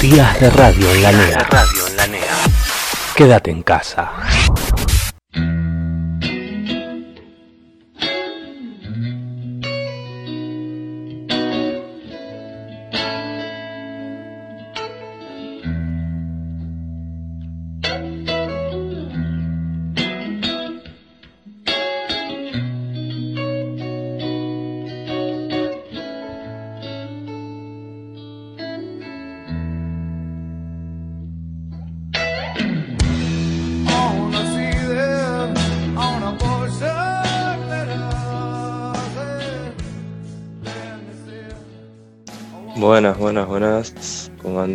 Días de radio en la NEA. Quédate en casa.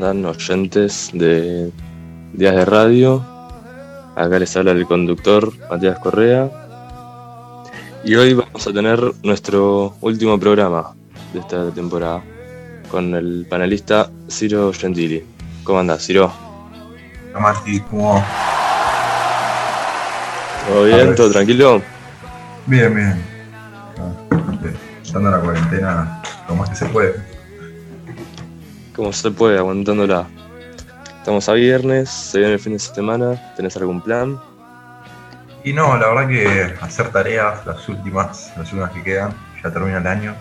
Andan oyentes de Días de Radio? Acá les habla el conductor Matías Correa. Y hoy vamos a tener nuestro último programa de esta temporada con el panelista Ciro Gentili. ¿Cómo andás, Ciro? Hola, Mati, ¿cómo ¿Todo bien? ¿Todo tranquilo? Bien, bien. Dando la cuarentena lo más que se puede como se puede, aguantándola. Estamos a viernes, se viene el fin de semana, ¿tenés algún plan? Y no, la verdad que hacer tareas, las últimas, las últimas que quedan, ya termina el año.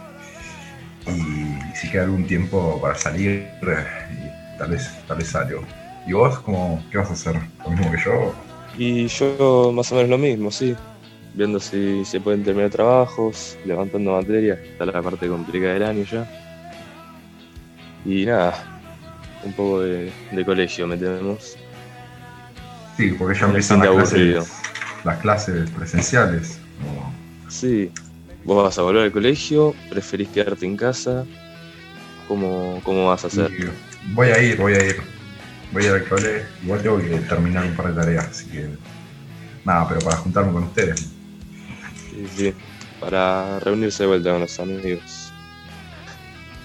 Y si queda algún tiempo para salir, y tal vez, tal vez salgo. ¿Y vos cómo, qué vas a hacer? ¿Lo mismo que yo? Y yo más o menos lo mismo, sí. Viendo si se pueden terminar trabajos, levantando materias, está la parte complicada del año ya. Y nada, un poco de, colegio metemos. Sí, porque ya empiezan las clases, las clases presenciales. Sí, vos vas a volver al colegio, preferís quedarte en casa. ¿Cómo, cómo vas a hacer? voy a ir, voy a ir. Voy a ir al colegio. Igual tengo que terminar un par de tareas, así que. Nada, pero para juntarme con ustedes. Sí, sí. Para reunirse de vuelta con los amigos.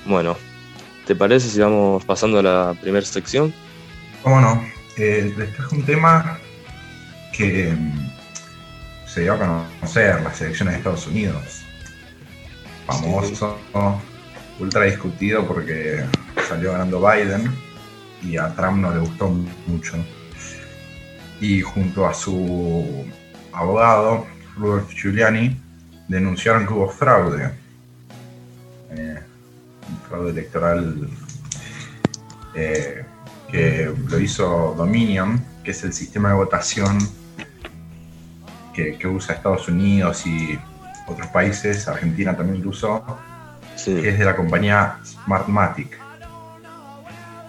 Bueno, ¿Te parece si vamos pasando a la primera sección? ¿Cómo no? Eh, les traje un tema que mm, se dio a conocer, las elecciones de Estados Unidos. Famoso, ultra discutido porque salió ganando Biden y a Trump no le gustó mucho. Y junto a su abogado, Rudolph Giuliani, denunciaron que hubo fraude fraude electoral eh, que lo hizo Dominion, que es el sistema de votación que, usa Estados Unidos y otros países, Argentina también lo usó, que es de la compañía Smartmatic.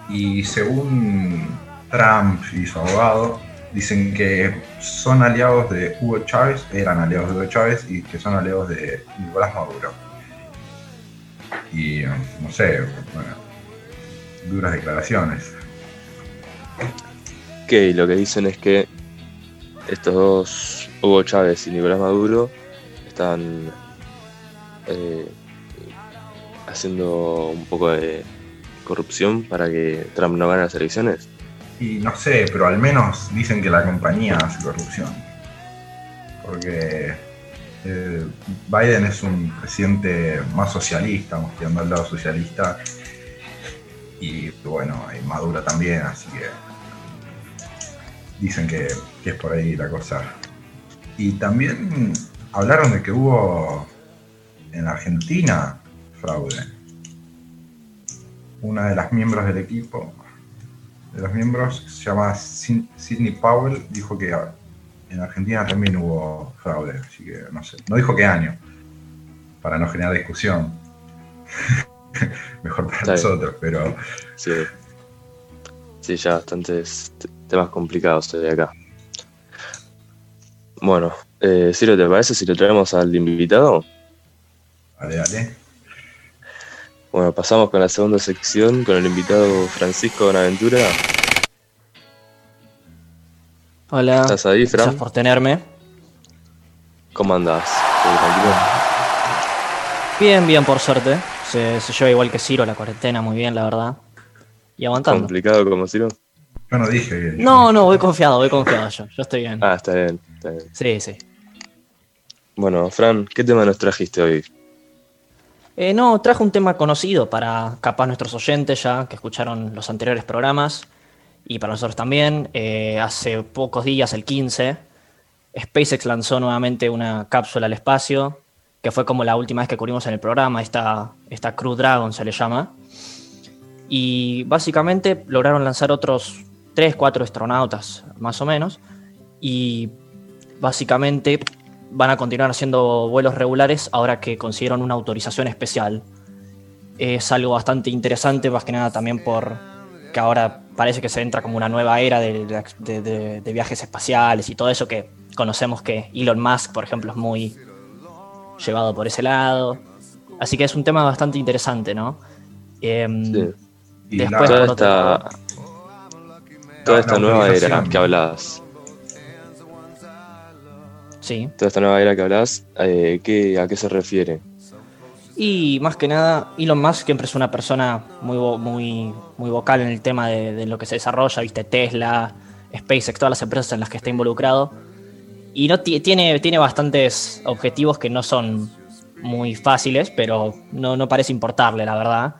Y según Trump y su abogado, dicen que son aliados de Hugo Chávez, eran aliados de Hugo Chávez y que son aliados de Nicolás Maduro y no sé, duras declaraciones. Ok, lo que dicen es que estos dos, Hugo Chávez y Nicolás Maduro, están eh, haciendo un poco de corrupción para que Trump no gane las elecciones. Y no sé, pero al menos dicen que la compañía hace corrupción. Porque eh, Biden es un presidente más socialista, más tirando al lado socialista. Y bueno, Maduro también, así que dicen que, es por ahí la cosa. Y también hablaron de que hubo en Argentina fraude. Una de las miembros del equipo, de los miembros, se llama Sidney Powell, dijo que en Argentina también hubo fraude, así que no sé. No dijo qué año, para no generar discusión. Mejor para nosotros, pero. Sí. sí, ya bastantes temas complicados de acá. Bueno, eh, Ciro, ¿te parece si lo traemos al invitado? Dale, dale. Bueno, pasamos con la segunda sección con el invitado Francisco Bonaventura. Hola. ¿Estás ahí, Fran? Gracias por tenerme. ¿Cómo andás? Bien, bien, por suerte. Se, lleva igual que Ciro la cuarentena, muy bien, la verdad. Y aguantando. ¿Complicado como Ciro? Yo no dije No, no, voy confiado, voy confiado yo. Yo estoy bien. Ah, está bien, está bien. Sí, sí. Bueno, Fran, ¿qué tema nos trajiste hoy? Eh, no, trajo un tema conocido para capaz nuestros oyentes ya que escucharon los anteriores programas y para nosotros también. Eh, hace pocos días, el 15, SpaceX lanzó nuevamente una cápsula al espacio, que fue como la última vez que cubrimos en el programa, esta, esta Crew Dragon se le llama. Y básicamente lograron lanzar otros 3, 4 astronautas, más o menos. Y básicamente van a continuar haciendo vuelos regulares ahora que consiguieron una autorización especial. Es algo bastante interesante, más que nada también por que ahora parece que se entra como una nueva era de, viajes espaciales y todo eso que conocemos que Elon Musk, por ejemplo, es muy llevado por ese lado. Así que es un tema bastante interesante, ¿no? Em, después, toda esta, toda esta nueva era que hablas Toda esta nueva era que hablas, eh, ¿a qué se refiere? Y más que nada, Elon Musk siempre es una persona muy, muy, muy vocal en el tema de, lo que se desarrolla, viste, Tesla, SpaceX, todas las empresas en las que está involucrado. Y no tiene, tiene bastantes objetivos que no son muy fáciles, pero no, no parece importarle, la verdad.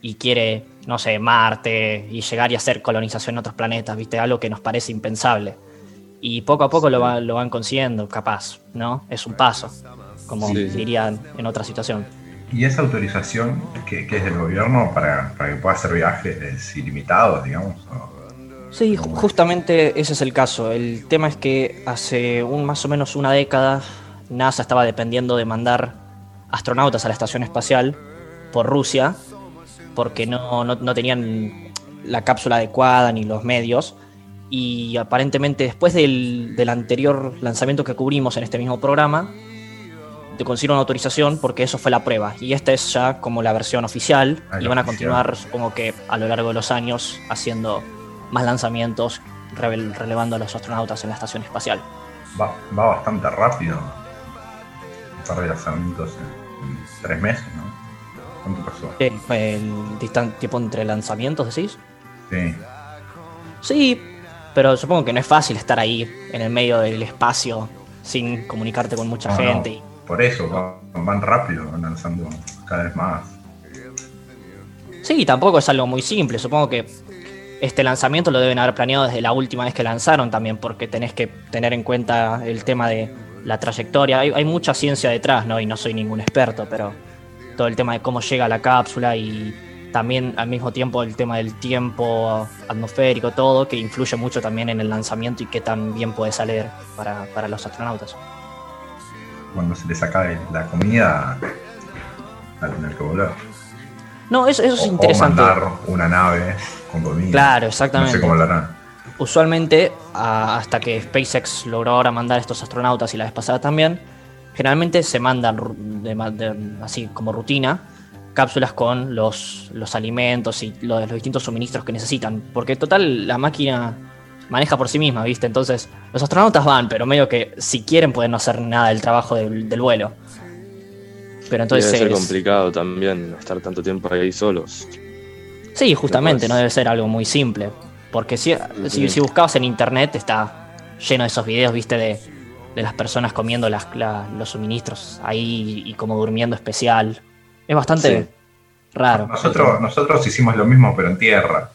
Y quiere, no sé, Marte y llegar y hacer colonización en otros planetas, viste, algo que nos parece impensable y poco a poco lo, lo van consiguiendo, capaz, ¿no? Es un paso, como dirían en otra situación. ¿Y esa autorización que, es del gobierno para, que pueda hacer viajes ilimitados, digamos? Sí, justamente ese es el caso. El tema es que hace un, más o menos una década NASA estaba dependiendo de mandar astronautas a la estación espacial por Rusia, porque no, no tenían la cápsula adecuada ni los medios y aparentemente después del, anterior lanzamiento que cubrimos en este mismo programa, te consiguieron una autorización porque eso fue la prueba. Y esta es ya como la versión oficial ah, y van a continuar, supongo que a lo largo de los años, haciendo más lanzamientos, relevando a los astronautas en la estación espacial. Va, bastante rápido. Un par de lanzamientos en, tres meses, ¿no? ¿Cuánto pasó? ¿El tiempo entre lanzamientos, decís? Sí. Sí, pero supongo que no es fácil estar ahí en el medio del espacio sin comunicarte con mucha gente. Por eso van, rápido, van lanzando cada vez más. Sí, tampoco es algo muy simple. Supongo que este lanzamiento lo deben haber planeado desde la última vez que lanzaron también, porque tenés que tener en cuenta el tema de la trayectoria. Hay, hay mucha ciencia detrás, ¿no? Y no soy ningún experto, pero todo el tema de cómo llega la cápsula y también al mismo tiempo el tema del tiempo atmosférico, todo, que influye mucho también en el lanzamiento y qué tan bien puede salir para, los astronautas. Cuando se les acabe la comida, a tener que volar. No, eso, eso es interesante. O mandar una nave con comida. Claro, exactamente. No sé cómo lo harán. Usualmente, hasta que SpaceX logró ahora mandar estos astronautas y la vez pasada también, generalmente se mandan así como rutina cápsulas con los, los alimentos y los, los distintos suministros que necesitan. Porque total la máquina maneja por sí misma, ¿viste? Entonces los astronautas van, pero medio que si quieren pueden no hacer nada del trabajo del, vuelo. Pero entonces... Debe ser complicado también estar tanto tiempo ahí solos. Sí, justamente, no debe ser algo muy simple. Porque si, si, si, buscabas en internet está lleno de esos videos, viste, de, de las personas comiendo las, los suministros ahí y como durmiendo especial. Es bastante raro. Nosotros, nosotros hicimos lo mismo, pero en tierra.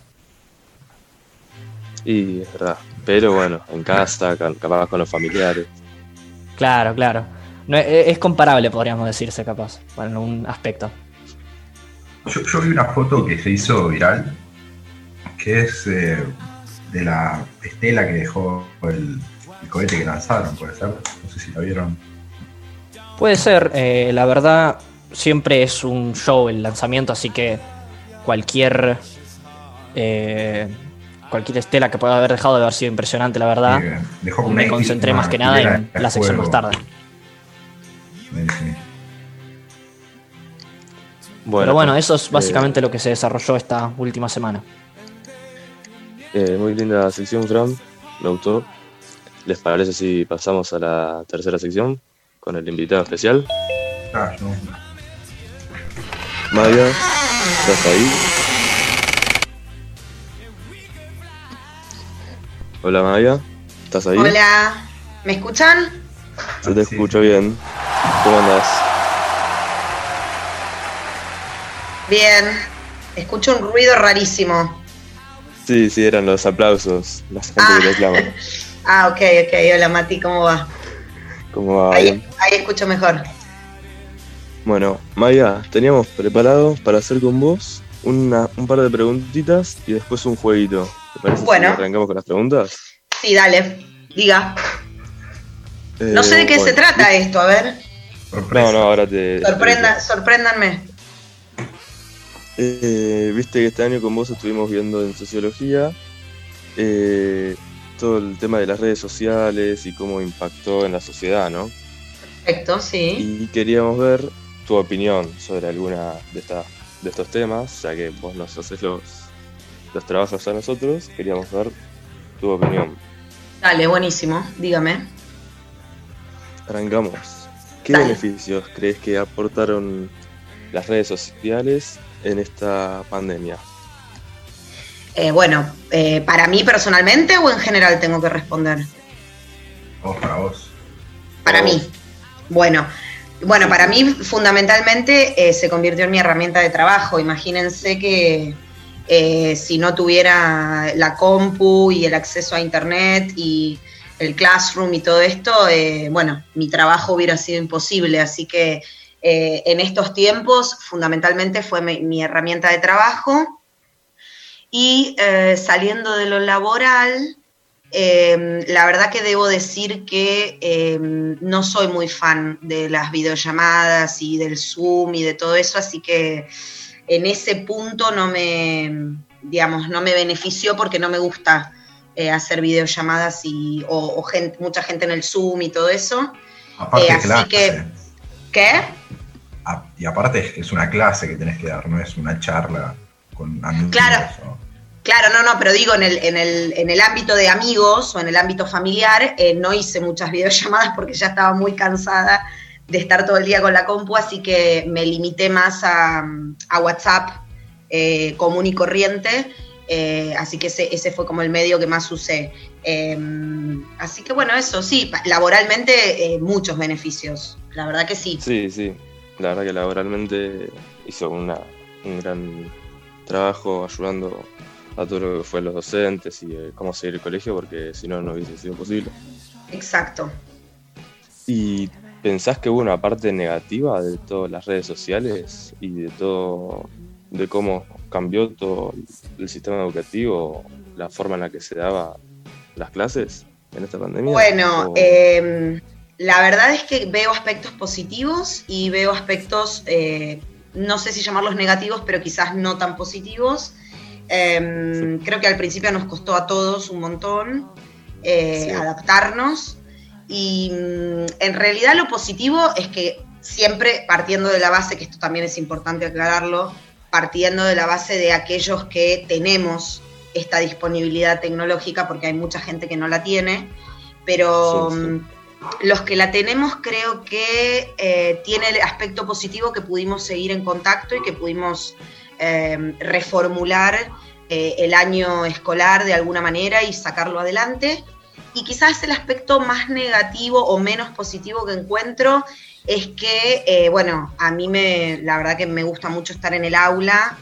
Y es verdad. Pero bueno, en casa, capaz con los familiares. Claro, claro. No, e, es, comparable, podríamos decirse, capaz, en un aspecto. Yo, vi una foto que se hizo viral, que es eh, de la estela que dejó el, cohete que lanzaron, puede ser. No sé si la vieron. Puede ser, eh, la verdad, siempre es un show el lanzamiento, así que cualquier eh, cualquier estela que pueda haber dejado de haber sido impresionante, la verdad. me concentré más que nada en la sección más tarde. Pero bueno, eso es básicamente lo que se desarrolló esta última semana. Eh, muy linda sección, Fran. Me gustó. ¿Les parece si pasamos a la tercera sección con el invitado especial? Ah, no. Maya, ¿estás ahí? Hola Maya, ¿estás ahí? Hola, ¿me escuchan? Yo te escucho bien. ¿Cómo andas? Bien. Escucho un ruido rarísimo. Sí, sí, eran los aplausos, la gente Ah. que reclama. Ah, ok, ok. Hola Mati, ¿cómo va? ¿Cómo va? Ahí, ahí escucho mejor. Bueno, Maya, teníamos preparado para hacer con vos una, un par de preguntitas y después un jueguito. ¿Te parece Bueno. si arrancamos con las preguntas? Sí, dale. Diga. No Eh, sé de qué se trata esto, a ver. Sorpresa. No, no, ahora te... Sorprenda, sorpréndanme. Eh, Viste que este año con vos estuvimos viendo en sociología eh, todo el tema de las redes sociales y cómo impactó en la sociedad, ¿no? Perfecto, sí. Y queríamos ver tu opinión sobre alguna de, estas de estos temas, ya que vos nos haces los, los trabajos a nosotros, queríamos ver tu opinión. Dale, buenísimo. Dígame. Arrancamos. ¿Qué Dale. beneficios crees que aportaron las redes sociales en esta pandemia? Eh, bueno, eh, para mí personalmente o en general tengo que responder. Vos para vos. Para Vos. mí. Bueno, bueno, para mí fundamentalmente eh, se convirtió en mi herramienta de trabajo. Imagínense que eh, si no tuviera la compu y el acceso a internet y el classroom y todo esto, eh, bueno, mi trabajo hubiera sido imposible. Así que eh, en estos tiempos fundamentalmente fue mi, mi herramienta de trabajo. Y saliendo de lo laboral, eh, la verdad que debo decir que eh, no soy muy fan de las videollamadas y del Zoom y de todo eso, así que en ese punto no me, digamos, no me benefició porque no me gusta eh, hacer videollamadas y, o, o gente, mucha gente en el Zoom y todo eso. Aparte Eh, así clase. que- ¿Qué? Ah, y aparte es, es una clase que tenés que dar, no es una charla con amigos. Claro. o- Claro, no, no, pero digo, en el, en el, en el ámbito de amigos o en el ámbito familiar, eh, no hice muchas videollamadas porque ya estaba muy cansada de estar todo el día con la compu, así que me limité más a, a WhatsApp eh, común y corriente, eh, así que ese, ese fue como el medio que más usé. Eh, así que bueno, eso sí, laboralmente eh, muchos beneficios, la verdad que sí. Sí, sí, la verdad que laboralmente hizo una, un gran trabajo ayudando a todo lo que fue los docentes y eh, cómo seguir el colegio, porque si no, no hubiese sido posible. Exacto. ¿Y pensás que hubo una parte negativa de todas las redes sociales y de todo, de cómo cambió todo el sistema educativo, la forma en la que se daba las clases en esta pandemia? Bueno, ¿O- eh, la verdad es que veo aspectos positivos y veo aspectos, eh, no sé si llamarlos negativos, pero quizás no tan positivos. Eh, Creo que al principio nos costó a todos un montón eh, Sí. adaptarnos y mm, en realidad lo positivo es que siempre partiendo de la base, que esto también es importante aclararlo, partiendo de la base de aquellos que tenemos esta disponibilidad tecnológica, porque hay mucha gente que no la tiene, pero Sí, sí. mm, los que la tenemos creo que eh, tiene el aspecto positivo que pudimos seguir en contacto y que pudimos eh, reformular eh, el año escolar de alguna manera y sacarlo adelante. Y quizás el aspecto más negativo o menos positivo que encuentro es que, eh, bueno, a mí me, la verdad que me gusta mucho estar en el aula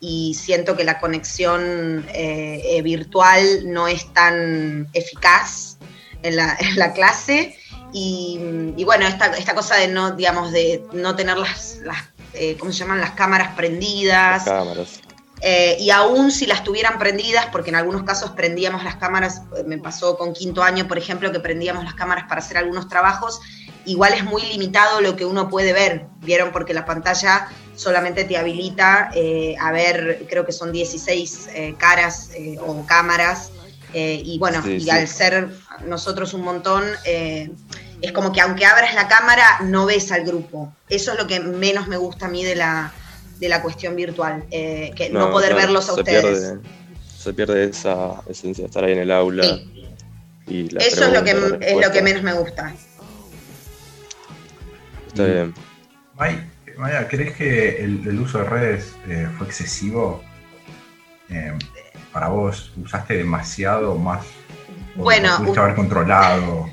y siento que la conexión eh, eh, virtual no es tan eficaz en la, clase. Y, bueno, esta, esta cosa de no, digamos, de no tener las, las eh, ¿cómo se llaman? Las cámaras prendidas. cámaras? Eh, y aún si las tuvieran prendidas, porque en algunos casos prendíamos las cámaras, eh, me pasó con quinto año, por ejemplo, que prendíamos las cámaras para hacer algunos trabajos, igual es muy limitado lo que uno puede ver, ¿vieron? Porque la pantalla solamente te habilita eh, a ver, creo que son 16 eh, caras o cámaras, y bueno, Sí, y sí. al ser nosotros un montón, es como que aunque abras la cámara, no ves al grupo. Eso es lo que menos me gusta a mí de la, de la cuestión virtual, eh, que no, poder verlos a se ustedes. Pierde, se pierde esa esencia de estar ahí en el aula. Sí. Y la Eso es lo, que, es lo que menos me gusta. Está bien. May, Maya, ¿crees que el, el uso de redes eh, fue excesivo? Eh, para vos, ¿usaste demasiado más? ¿O Bueno, pudiste haber controlado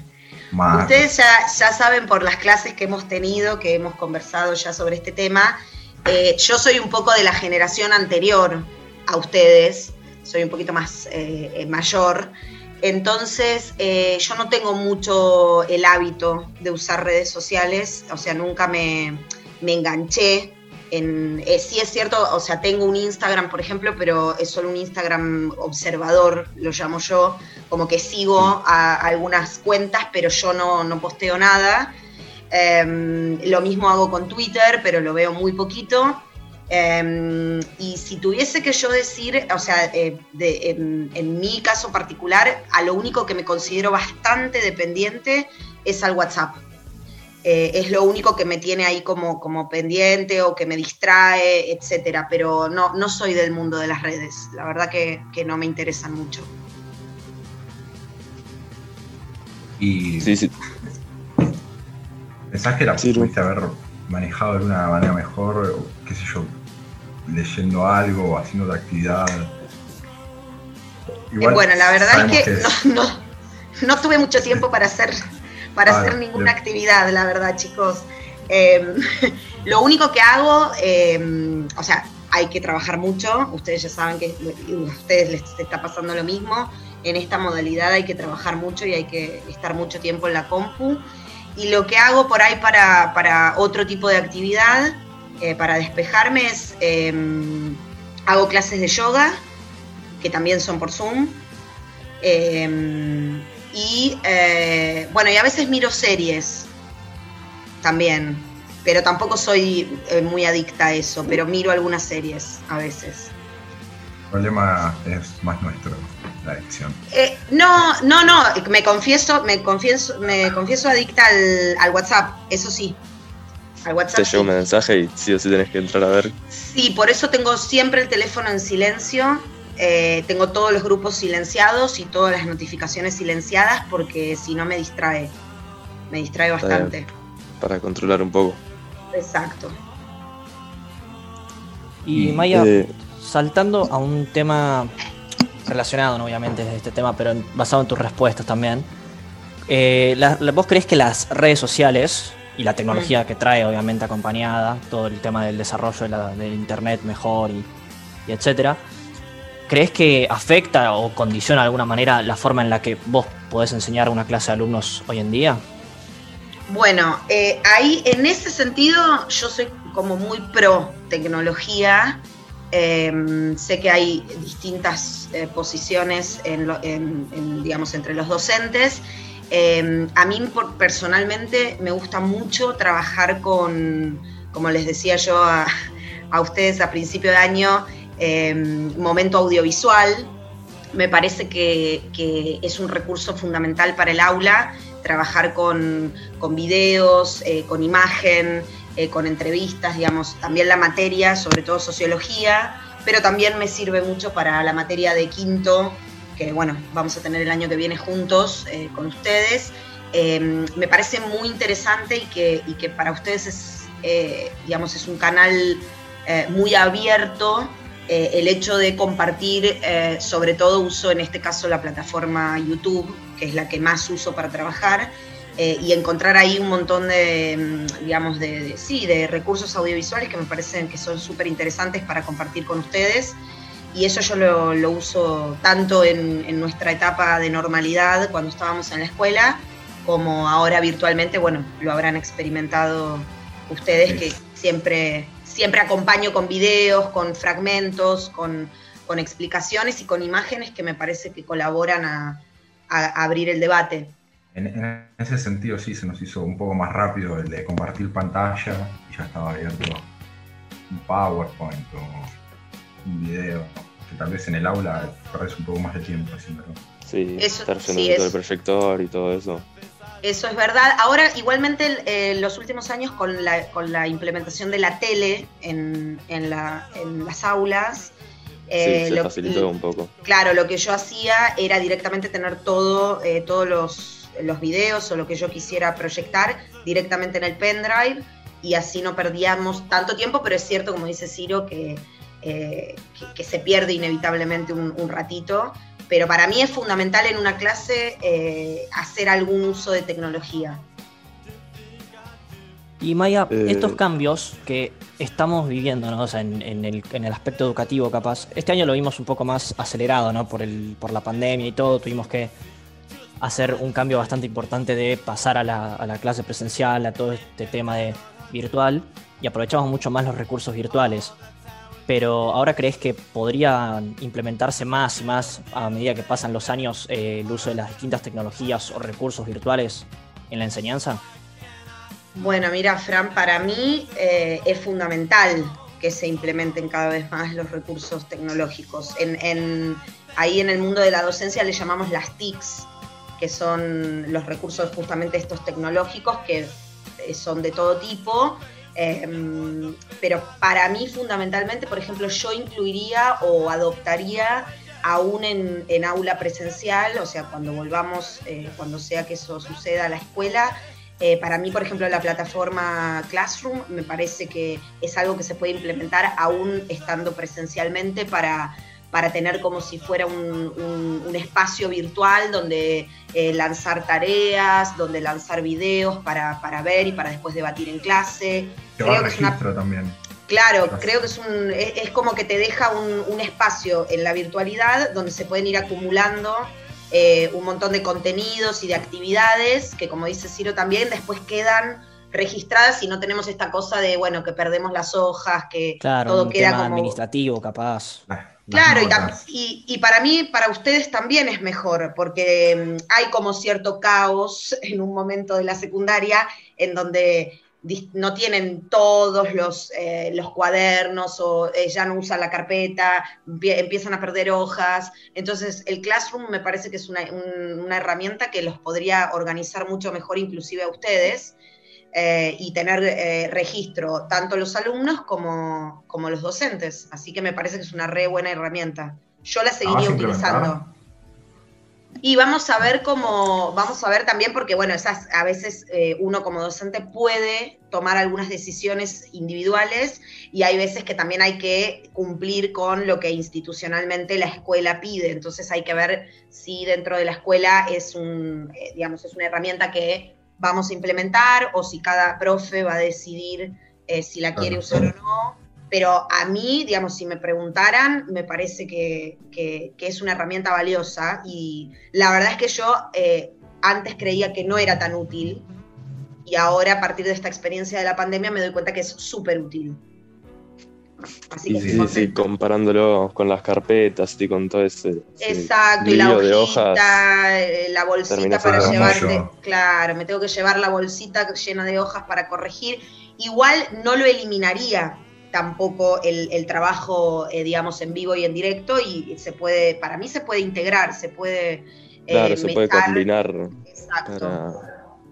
más? Ustedes ya, ya saben por las clases que hemos tenido, que hemos conversado ya sobre este tema, eh, yo soy un poco de la generación anterior a ustedes, soy un poquito más eh, mayor, entonces yo no tengo mucho el hábito de usar redes sociales, o sea, nunca me, me enganché eh, sí es cierto, o sea, tengo un Instagram, por ejemplo, pero es solo un Instagram observador, lo llamo yo, como que sigo a, algunas cuentas, pero yo no, posteo nada. Em, lo mismo hago con Twitter, pero lo veo muy poquito. Em, y si tuviese que yo decir, o sea, eh, en, mi caso particular, a lo único que me considero bastante dependiente es al WhatsApp. Eh, es lo único que me tiene ahí como, como pendiente o que me distrae, etcétera. Pero no, no soy del mundo de las redes. La verdad que, no me interesan mucho. Y sí, sí. ¿Pensás que la pudiste haber manejado de una manera mejor, qué sé yo, leyendo algo o haciendo otra actividad? Eh, bueno, la verdad es que, No, no, no tuve mucho tiempo para hacer para hacer ninguna actividad, la verdad, chicos. Em, lo único que hago, em, o sea, hay que trabajar mucho, ustedes ya saben que a ustedes les está pasando lo mismo, en esta modalidad hay que trabajar mucho y hay que estar mucho tiempo en la compu. Y lo que hago por ahí para, otro tipo de actividad, eh, para despejarme, es em, hago clases de yoga, que también son por Zoom. Y eh, bueno, y a veces miro series también, pero tampoco soy eh, muy adicta a eso, pero miro algunas series a veces. El problema es más nuestro, la adicción. Eh, no, no, no, me confieso, me confieso, me confieso adicta al, WhatsApp, eso sí. Al WhatsApp. Te llega un mensaje y sí o sí tenés que entrar a ver. Sí, por eso tengo siempre el teléfono en silencio eh, tengo todos los grupos silenciados y todas las notificaciones silenciadas porque si no me distrae. Me distrae bastante. Para controlar un poco. Exacto. Y Maya, eh, saltando a un tema relacionado, obviamente, de este tema, pero basado en tus respuestas también. Eh, ¿Vos crees que las redes sociales y la tecnología mm. que trae, obviamente, acompañada, todo el tema del desarrollo de del Internet mejor y, y etcétera, ¿Crees que afecta o condiciona de alguna manera la forma en la que vos podés enseñar a una clase de alumnos hoy en día? Bueno, eh, ahí en ese sentido yo soy como muy pro tecnología. Em, sé que hay distintas eh, posiciones digamos, entre los docentes. Em, a mí personalmente me gusta mucho trabajar con, como les decía yo a, ustedes a principio de año, Em, momento audiovisual. Me parece que, es un recurso fundamental para el aula, trabajar con, videos, eh, con imagen, eh, con entrevistas, digamos, también la materia, sobre todo sociología, pero también me sirve mucho para la materia de quinto, que bueno, vamos a tener el año que viene juntos eh, con ustedes. Em, me parece muy interesante y que, y que para ustedes es, digamos, es un canal muy abierto eh, el hecho de compartir, eh, sobre todo uso en este caso la plataforma YouTube, que es la que más uso para trabajar, eh, y encontrar ahí un montón de, mm, digamos, de, sí, de recursos audiovisuales que me parecen que son súper interesantes para compartir con ustedes. Y eso yo lo, uso tanto en, en, nuestra etapa de normalidad, cuando estábamos en la escuela, como ahora virtualmente, bueno, lo habrán experimentado ustedes que siempre siempre acompaño con videos, con fragmentos, con, explicaciones y con imágenes que me parece que colaboran a, abrir el debate. En, ese sentido sí se nos hizo un poco más rápido el de compartir pantalla y ya estaba abierto un PowerPoint o un video, que tal vez en el aula perdés un poco más de tiempo haciéndolo. Sí, estar haciendo todo el proyector y todo eso. Eso es verdad. Ahora, igualmente, en los últimos años, con la, con la implementación de la tele en, en, la, en las aulas, eh, se facilitó un poco. Claro, lo que yo hacía era directamente tener todo, eh, todos los, los videos o lo que yo quisiera proyectar directamente en el pendrive y así no perdíamos tanto tiempo, pero es cierto, como dice Ciro, que, eh, que, se pierde inevitablemente un, un ratito pero para mí es fundamental en una clase eh, hacer algún uso de tecnología. Y Maya, eh, estos cambios que estamos viviendo, ¿no? en, el, aspecto educativo capaz, este año lo vimos un poco más acelerado, ¿no? Por, el, por la pandemia y todo, tuvimos que hacer un cambio bastante importante de pasar a la, clase presencial, a todo este tema de virtual, y aprovechamos mucho más los recursos virtuales. Pero ahora crees que podría implementarse más y más a medida que pasan los años eh, el uso de las distintas tecnologías o recursos virtuales en la enseñanza? Bueno, mira, Fran, para mí eh, es fundamental que se implementen cada vez más los recursos tecnológicos. Ahí en el mundo de la docencia le llamamos las TICs, que son los recursos justamente estos tecnológicos que eh, son de todo tipo. Em, pero para mí fundamentalmente, por ejemplo, yo incluiría o adoptaría aún en, aula presencial, o sea, cuando volvamos, eh, cuando sea que eso suceda a la escuela, eh, para mí, por ejemplo, la plataforma Classroom me parece que es algo que se puede implementar aún estando presencialmente para, para tener como si fuera un, espacio virtual donde eh, lanzar tareas, donde lanzar videos para, ver y para después debatir en clase. creo registro también. Claro, creo que es, un, es, como que te deja un, espacio en la virtualidad donde se pueden ir acumulando eh, un montón de contenidos y de actividades que, como dice Ciro también, después quedan registradas y no tenemos esta cosa de, bueno, que perdemos las hojas, que todo queda como... administrativo, capaz. Claro, y, y, para mí, para ustedes también es mejor, porque mm, hay como cierto caos en un momento de la secundaria en donde no tienen todos los, eh, los cuadernos o eh, ya no usan la carpeta, empiezan a perder hojas. Entonces, el Classroom me parece que es una, una herramienta que los podría organizar mucho mejor inclusive a ustedes eh, y tener registro tanto los alumnos como, como, los docentes. Así que me parece que es una re buena herramienta. Yo la seguiría utilizando. Y vamos a ver cómo, vamos a ver también, porque bueno, esas, a veces eh, uno como docente puede tomar algunas decisiones individuales y hay veces que también hay que cumplir con lo que institucionalmente la escuela pide. Entonces hay que ver si dentro de la escuela es un, eh, digamos, es una herramienta que vamos a implementar o si cada profe va a decidir eh, si la quiere usar o no pero a mí, digamos, si me preguntaran, me parece que, es una herramienta valiosa y la verdad es que yo eh, antes creía que no era tan útil y ahora a partir de esta experiencia de la pandemia me doy cuenta que es súper útil. Así sí, sí, comparándolo con las carpetas y con todo ese. Exacto, y la hojita, eh, la bolsita para llevarte. Claro, me tengo que llevar la bolsita llena de hojas para corregir. Igual no lo eliminaría, tampoco el, trabajo, eh, digamos, en vivo y en directo y se puede, para mí se puede integrar, se puede... Eh, claro, se puede combinar. Exacto.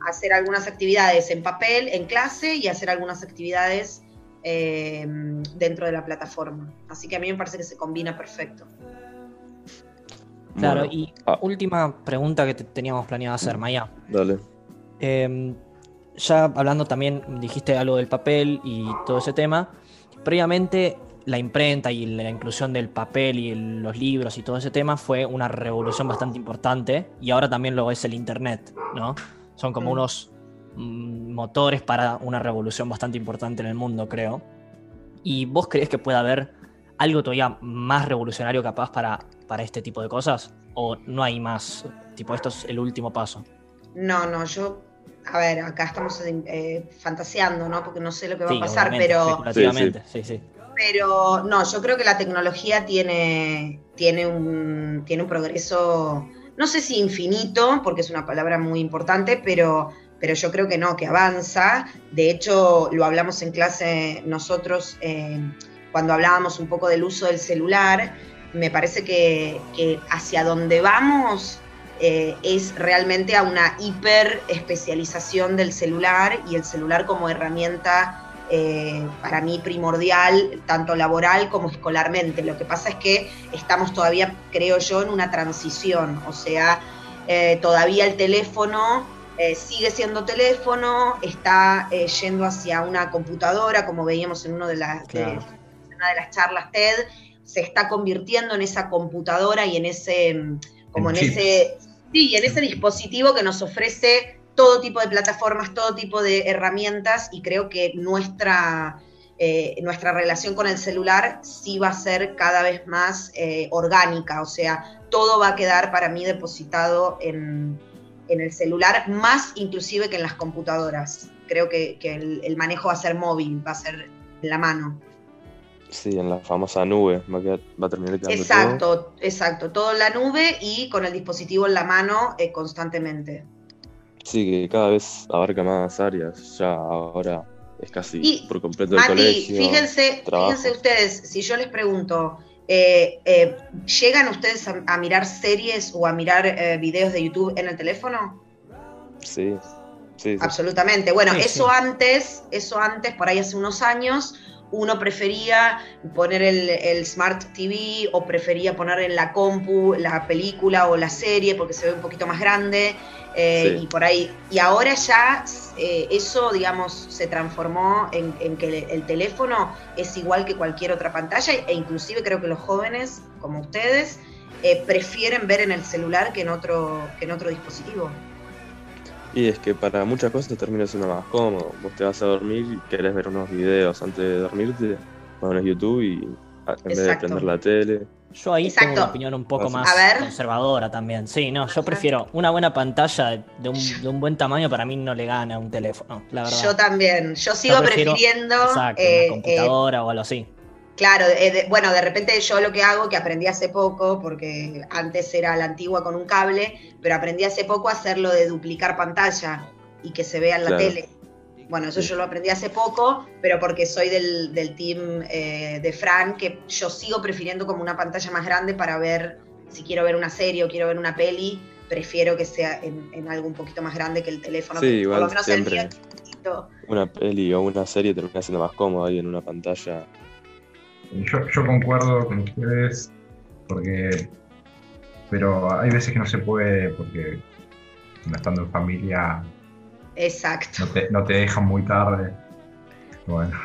Hacer algunas actividades en papel, en clase y hacer algunas actividades eh, dentro de la plataforma. Así que a mí me parece que se combina perfecto. Claro, y ah. última pregunta que teníamos planeado hacer, Maya. Dale. Em, ya hablando también, dijiste algo del papel y todo ese tema. Previamente, la imprenta y la inclusión del papel y los libros y todo ese tema fue una revolución bastante importante y ahora también lo es el Internet, ¿no? Son como mm. unos motores para una revolución bastante importante en el mundo, creo. ¿Y vos crees que puede haber algo todavía más revolucionario capaz para, para este tipo de cosas? ¿O no hay más? Tipo, esto es el último paso. No, no, yo a ver, acá estamos eh, fantaseando, ¿no? Porque no sé lo que va a pasar, pero. Sí, sí. Pero no, yo creo que la tecnología tiene, tiene, un, tiene un progreso, no sé si infinito, porque es una palabra muy importante, pero, pero yo creo que no, que avanza. De hecho, lo hablamos en clase nosotros eh, cuando hablábamos un poco del uso del celular. Me parece que, que hacia donde vamos eh, es realmente a una hiper especialización del celular y el celular como herramienta eh, para mí primordial, tanto laboral como escolarmente. Lo que pasa es que estamos todavía, creo yo, en una transición, o sea, todavía el teléfono sigue siendo teléfono, está yendo hacia una computadora, como veíamos en, uno de las, una de las charlas TED, se está convirtiendo en esa computadora y en ese como en ese Sí, en ese dispositivo que nos ofrece todo tipo de plataformas, todo tipo de herramientas y creo que nuestra, eh, nuestra relación con el celular sí va a ser cada vez más eh, orgánica, o sea, todo va a quedar para mí depositado en, el celular, más inclusive que en las computadoras. Creo que, el, manejo va a ser móvil, va a ser en la mano. Sí, en la famosa nube va a, terminar quedando Exacto, exacto, todo en la nube y con el dispositivo en la mano eh, constantemente. Sí, que cada vez abarca más áreas, ya ahora es casi por completo el colegio. Fíjense, fíjense ustedes, si yo les pregunto, eh, eh, ¿llegan ustedes a, mirar series o a mirar eh, videos de YouTube en el teléfono? Sí, sí. Absolutamente. Bueno, eso antes, eso antes, por ahí hace unos años, uno prefería poner el, Smart TV o prefería poner en la compu la película o la serie porque se ve un poquito más grande eh, y por ahí. Y ahora ya eh, eso, digamos, se transformó en, que el, teléfono es igual que cualquier otra pantalla e inclusive creo que los jóvenes, como ustedes, eh, prefieren ver en el celular que en otro, que en otro dispositivo. Y es que para muchas cosas termina siendo más cómodo. Vos te vas a dormir y querés ver unos videos antes de dormirte, pones YouTube y en vez de prender la tele. Yo ahí tengo una opinión un poco más conservadora también. Sí, no, yo prefiero una buena pantalla de un, buen tamaño para mí no le gana a un teléfono, la verdad. Yo también, yo sigo prefiriendo exacto, una eh, computadora o algo así. Claro, eh, bueno, de repente yo lo que hago, que aprendí hace poco, porque antes era la antigua con un cable, pero aprendí hace poco a hacerlo de duplicar pantalla y que se vea en la tele. Bueno, eso yo lo aprendí hace poco, pero porque soy del, team eh, de Fran, que yo sigo prefiriendo como una pantalla más grande para ver, si quiero ver una serie o quiero ver una peli, prefiero que sea en, algo un poquito más grande que el teléfono. Sí, igual siempre una peli o una serie termina siendo más cómodo ahí en una pantalla yo, concuerdo con ustedes, porque. Pero hay veces que no se puede, porque estando en familia. Exacto. No te, dejan muy tarde. Bueno.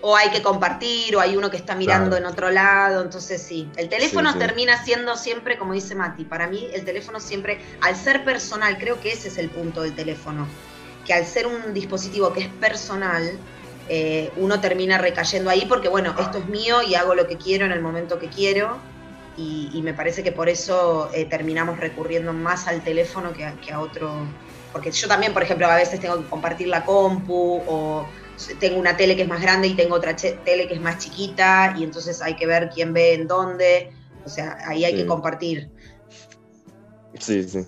O hay que compartir, o hay uno que está mirando en otro lado, entonces sí. El teléfono termina siendo siempre, como dice Mati, para mí el teléfono siempre, al ser personal, creo que ese es el punto del teléfono, que al ser un dispositivo que es personal, eh, uno termina recayendo ahí porque, bueno, esto es mío y hago lo que quiero en el momento que quiero. Y, me parece que por eso eh, terminamos recurriendo más al teléfono que a, otro. Porque yo también, por ejemplo, a veces tengo que compartir la compu o tengo una tele que es más grande y tengo otra tele que es más chiquita y entonces hay que ver quién ve en dónde. O sea, ahí hay que compartir. Sí, sí.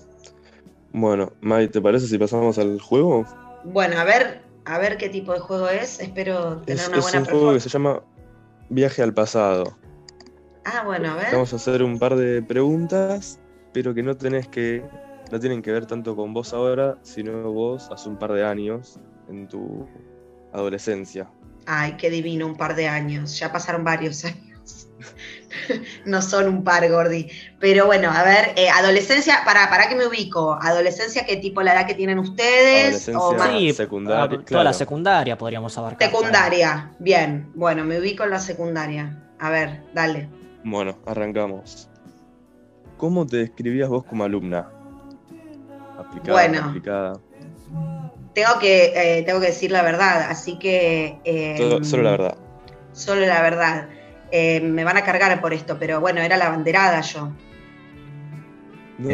Bueno, Mai, ¿te parece si pasamos al juego? Bueno, a ver, a ver qué tipo de juego es. Espero tener una buena Es un juego que se llama Viaje al pasado. Ah, bueno, a ver. Vamos a hacer un par de preguntas, pero que no tenés que. No tienen que ver tanto con vos ahora, sino vos hace un par de años, en tu adolescencia. Ay, qué divino, un par de años. Ya pasaron varios años. no son un par, Gordi. Pero bueno, a ver, eh, adolescencia, para, para que me ubico, adolescencia, ¿qué tipo la edad que tienen ustedes? O sí, secundaria. Toda la secundaria podríamos abarcar. Secundaria, bien. Bueno, me ubico en la secundaria. A ver, dale. Bueno, arrancamos. ¿Cómo te describías vos como alumna? Aplicada, bueno, aplicada. Tengo que, eh, tengo que decir la verdad, así que... solo la verdad. Solo la verdad. Eh, me van a cargar por esto, pero bueno, era la banderada yo. No,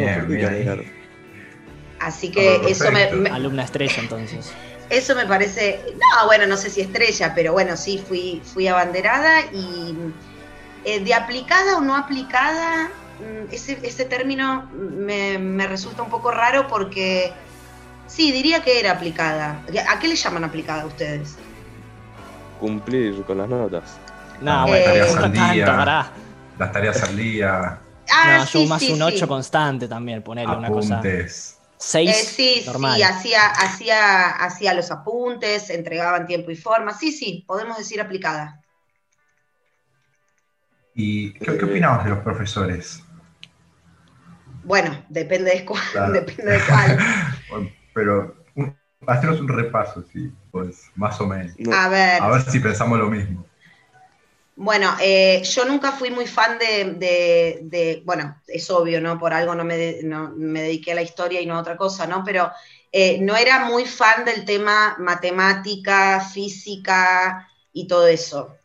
Así que eso me, Alumna estrella entonces. Eso me parece, no, bueno, no sé si estrella, pero bueno, sí, fui, fui abanderada y eh, de aplicada o no aplicada, mm, ese, ese término me, me, resulta un poco raro porque sí, diría que era aplicada. ¿A qué le llaman aplicada ustedes? Cumplir con las notas. No, bueno, tareas al día, Las tareas al día. Ah, no, yo más un 8 constante también, ponerle una cosa. 6 eh, sí, sí, hacía, hacía, hacía los apuntes, entregaban tiempo y forma. Sí, sí, podemos decir aplicada. ¿Y qué, qué opinabas de los profesores? Bueno, depende de cuál. Depende de cuál. pero un, un repaso, sí, pues más o menos. A ver. A ver si pensamos lo mismo. Bueno, eh, yo nunca fui muy fan de, bueno, es obvio, ¿no? Por algo no me, me, dediqué a la historia y no a otra cosa, ¿no? Pero eh, no era muy fan del tema matemática, física y todo eso.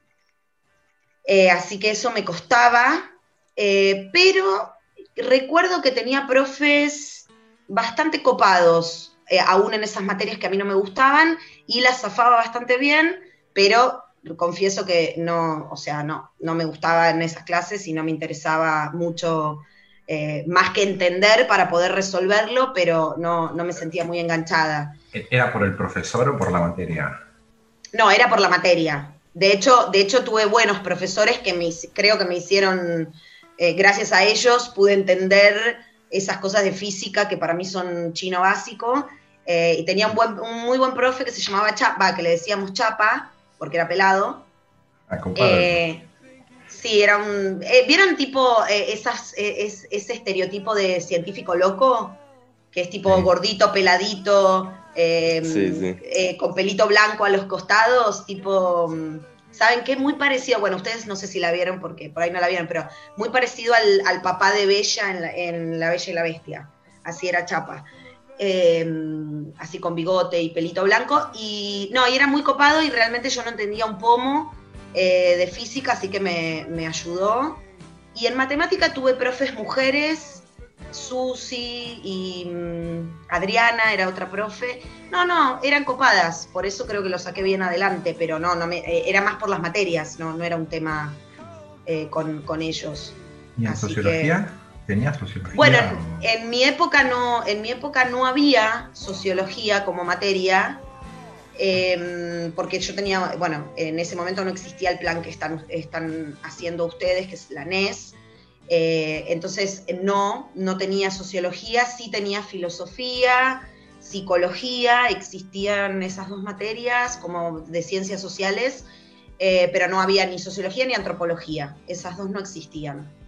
Eh, así que eso me costaba, pero recuerdo que tenía profes bastante copados, aún en esas materias que a mí no me gustaban, y las zafaba bastante bien, pero confieso que no, o sea, no, no me gustaba en esas clases y no me interesaba mucho eh, más que entender para poder resolverlo, pero no, me sentía muy enganchada. ¿Era por el profesor o por la materia? No, era por la materia. De hecho, de hecho tuve buenos profesores que me, creo que me hicieron, eh, gracias a ellos pude entender esas cosas de física que para mí son chino básico. Eh, y tenía un, buen, un muy buen profe que se llamaba Chapa, que le decíamos Chapa, porque era pelado. Ah, eh, sí, era un. Eh, ¿Vieron tipo eh, esas, ese estereotipo de científico loco? Que es tipo gordito, peladito, em, con pelito blanco a los costados, tipo. Mm, ¿Saben qué? Muy parecido, bueno, ustedes no sé si la vieron porque por ahí no la vieron, pero muy parecido al, papá de Bella en en la Bella y la Bestia. Así era Chapa. Em, así con bigote y pelito blanco. Y no, y era muy copado y realmente yo no entendía un pomo eh, de física, así que me, ayudó. Y en matemática tuve profes mujeres, Susi y mm, Adriana era otra profe. No, no, eran copadas, por eso creo que lo saqué bien adelante, pero no, no me, eh, era más por las materias, no, no era un tema eh, con, ellos. ¿Y en sociología? ¿Tenías sociología? Bueno, en mi época no, en mi época no había sociología como materia, em, porque yo tenía, bueno, en ese momento no existía el plan que están, están haciendo ustedes, que es la NES. Eh, entonces, no, no tenía sociología, sí tenía filosofía, psicología, existían esas dos materias como de ciencias sociales, eh, pero no había ni sociología ni antropología, esas dos no existían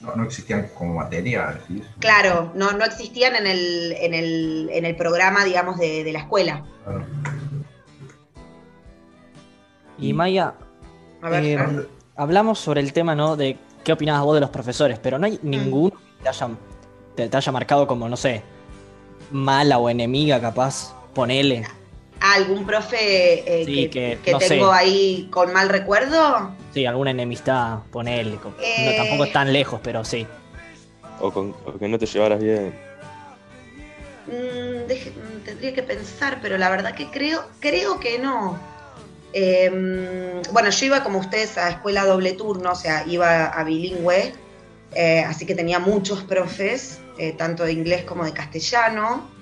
no, existían como materia. Claro, no, no existían en el, en el, en el programa, digamos, de, la escuela. Y Maya, eh, hablamos sobre el tema, ¿no? De qué opinabas vos de los profesores, pero no hay mm. ninguno que te haya, marcado como, no sé, mala o enemiga, capaz, ponele. ¿Algún profe eh, que, tengo ahí con mal recuerdo? Sí, alguna enemistad, ponele. No, tampoco es tan lejos, pero sí. O, con, que no te llevaras bien. Mm, mm, tendría que pensar, pero la verdad que creo, creo que no. Em, bueno, yo iba como ustedes a escuela doble turno, o sea, iba a bilingüe, eh, así que tenía muchos profes, eh, tanto de inglés como de castellano.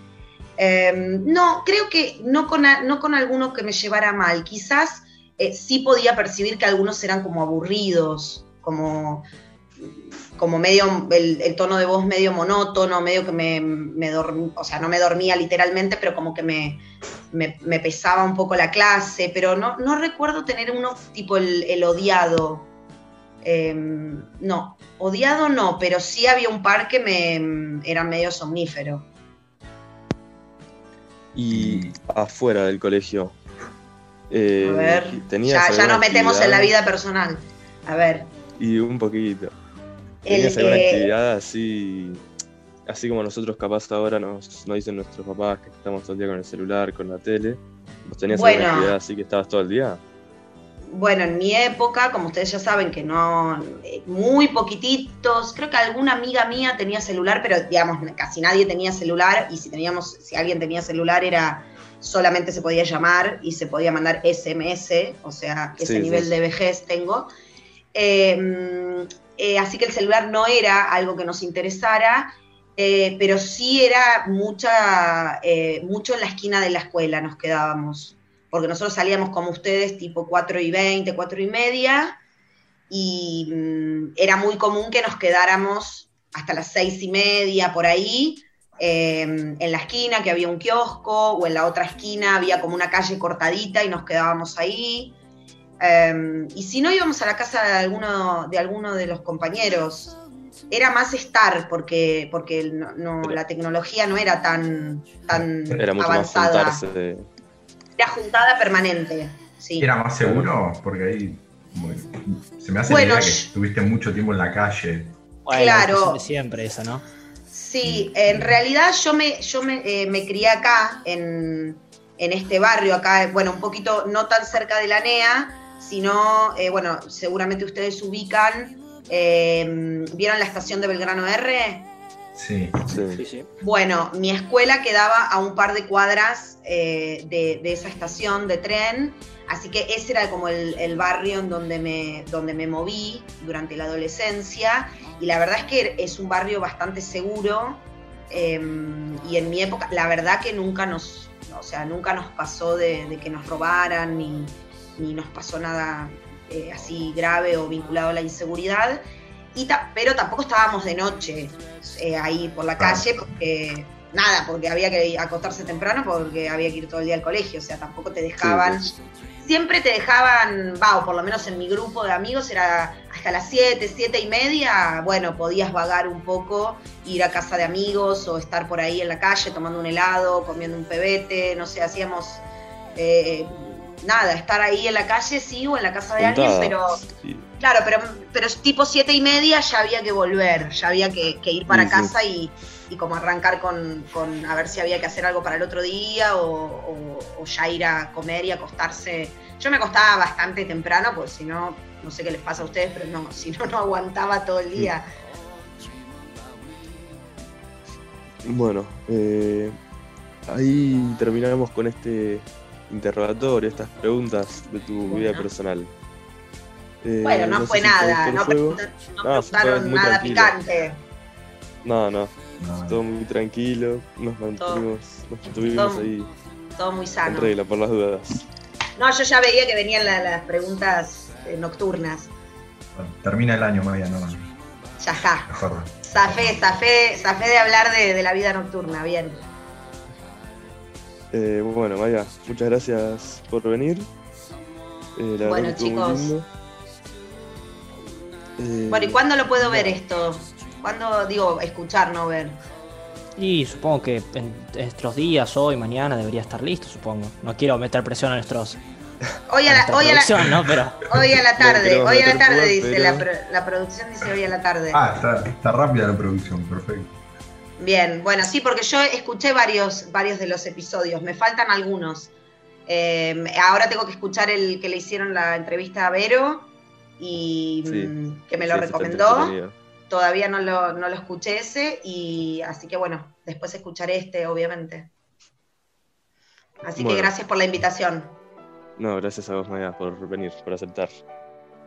Em, no, creo que no con, no con alguno que me llevara mal, quizás eh, sí podía percibir que algunos eran como aburridos, como, como medio, el, tono de voz medio monótono, medio que me, me o sea, no me dormía literalmente, pero como que me, me, pesaba un poco la clase, pero no, no recuerdo tener uno tipo el, odiado. Em, no, odiado no, pero sí había un par que me era medio somnífero. Y afuera del colegio, eh, a ver, ya, nos metemos en la vida personal. A ver. Y un poquito. ¿Tenías alguna actividad así, así como nosotros capaz ahora nos, dicen nuestros papás que estamos todo el día con el celular, con la tele? ¿Vos tenías alguna actividad así que estabas todo el día? Bueno, en mi época, como ustedes ya saben que no, eh, muy poquititos, creo que alguna amiga mía tenía celular, pero digamos, casi nadie tenía celular y si teníamos, si alguien tenía celular era solamente se podía llamar y se podía mandar SMS, o sea, ese nivel de vejez tengo. Em, eh, así que el celular no era algo que nos interesara, eh, pero sí era mucha, eh, mucho en la esquina de la escuela nos quedábamos, porque nosotros salíamos como ustedes tipo 4 y 20, 4 y media, y mm, era muy común que nos quedáramos hasta las seis y media por ahí, Em, en la esquina que había un kiosco o en la otra esquina había como una calle cortadita y nos quedábamos ahí. Em, y si no íbamos a la casa de alguno de, alguno de los compañeros, era más estar porque, porque no, la tecnología no era tan, tan era avanzada. Era juntada permanente. Sí. ¿Era más seguro? Porque ahí se me hace bueno, que estuviste mucho tiempo en la calle. claro. Siempre esa, ¿no? Sí, en realidad yo me, yo me, eh, me crié acá, en, en, este barrio, acá, bueno, un poquito no tan cerca de la NEA, sino, eh, bueno, seguramente ustedes ubican, eh, ¿vieron la estación de Belgrano R? Sí, sí. sí, Bueno, mi escuela quedaba a un par de cuadras de, de, esa estación de tren, así que ese era como el, el, barrio en donde me, donde me moví durante la adolescencia y la verdad es que es un barrio bastante seguro em, y en mi época la verdad que nunca nos, o sea, nunca nos pasó de, que nos robaran ni, nos pasó nada eh, así grave o vinculado a la inseguridad, y pero tampoco estábamos de noche eh, ahí por la calle porque nada, porque había que acostarse temprano porque había que ir todo el día al colegio, o sea, tampoco te dejaban. Siempre te dejaban, va, o por lo menos en mi grupo de amigos era hasta las 7, 7 y media, bueno, podías vagar un poco, ir a casa de amigos o estar por ahí en la calle tomando un helado, comiendo un pebete, no sé, hacíamos eh, nada, estar ahí en la calle sí o en la casa de alguien, pero claro, pero, pero tipo 7 y media ya había que volver, ya había que, ir para casa y y como arrancar con, a ver si había que hacer algo para el otro día o, ya ir a comer y acostarse. Yo me acostaba bastante temprano, porque si no, no sé qué les pasa a ustedes, pero no, si no, no aguantaba todo el día. Bueno, eh, ahí terminamos con este interrogatorio, estas preguntas de tu vida personal. Eh, bueno, no, fue nada, no, preguntaron nada picante. No, no, todo muy tranquilo, nos mantuvimos, nos mantuvimos ahí. Todo muy sano. En regla, por las dudas. No, yo ya veía que venían las preguntas eh, nocturnas. termina el año, Maya, no. Ya está. Zafé, zafé, zafé de hablar de, la vida nocturna, bien. Eh, bueno, Maya, muchas gracias por venir. Eh, bueno, chicos. Bueno, ¿y cuándo lo puedo ver esto? ¿Cuándo digo escuchar, no ver? Y supongo que en estos días, hoy, mañana, debería estar listo, supongo. No quiero meter presión a nuestros. Hoy a la, hoy a la, ¿no? Pero... hoy a la tarde, hoy a la tarde dice, la, la, producción dice hoy a la tarde. Ah, está, está rápida la producción, perfecto. Bien, bueno, sí, porque yo escuché varios, varios de los episodios, me faltan algunos. Eh, ahora tengo que escuchar el que le hicieron la entrevista a Vero y mm, que me lo recomendó todavía no lo, no lo escuché ese, y así que bueno, después escucharé este, obviamente. Así que gracias por la invitación. No, gracias a vos, Maya, por venir, por aceptar.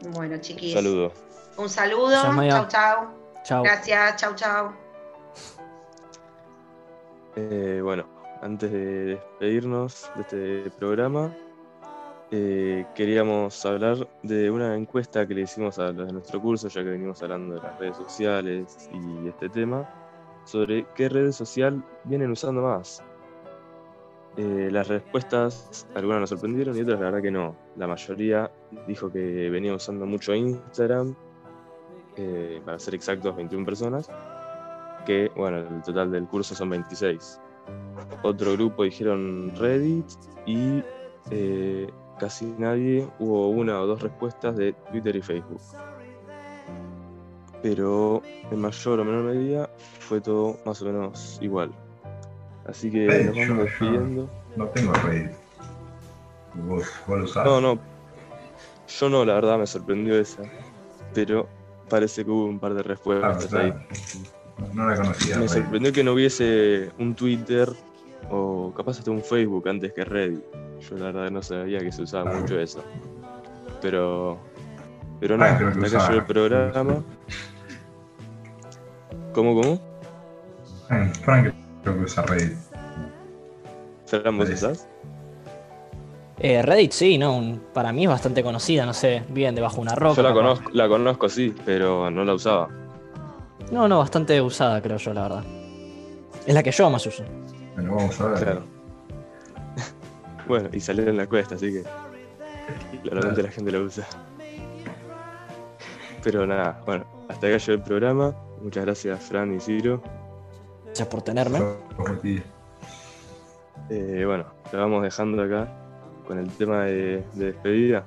Bueno, chiquis. Un saludo. Un saludo. Chao, chao. Chao. Gracias, chao, chao. Eh, bueno, antes de despedirnos de este programa, eh, queríamos hablar de una encuesta que le hicimos a los de nuestro curso, ya que venimos hablando de las redes sociales y este tema, sobre qué red social vienen usando más. Eh, las respuestas, algunas nos sorprendieron y otras la verdad que no. La mayoría dijo que venía usando mucho Instagram, eh, para ser exactos 21 personas, que bueno, el total del curso son 26. Otro grupo dijeron Reddit y casi nadie hubo una o dos respuestas de Twitter y Facebook. Pero en mayor o menor medida fue todo más o menos igual. Así que nos vamos despidiendo. No, tengo Reddit. ¿Vos, lo usás? No, no. Yo no, la verdad me sorprendió esa. Pero parece que hubo un par de respuestas ah, ahí. No la conocía. Me sorprendió que no hubiese un Twitter o capaz hasta un Facebook antes que Reddit. Yo la verdad no sabía que se usaba mucho eso. Pero. Pero no, hasta acá llegó el programa. ¿Cómo, cómo? Frank creo que usa Reddit. ¿Fran, vos usás? Eh, Reddit sí, ¿no? para mí es bastante conocida, no sé, bien debajo de una roca. Yo la conozco, la conozco, sí, pero no la usaba. No, no, bastante usada creo yo, la verdad. Es la que yo más uso. Bueno, vamos a ver. Claro. Bueno, y salió en la cuesta, así que claramente la gente lo usa. Pero nada, bueno, hasta acá llegó el programa. Muchas gracias, Fran y Ciro. Gracias por tenerme. Eh, bueno, lo vamos dejando acá con el tema de, de despedida.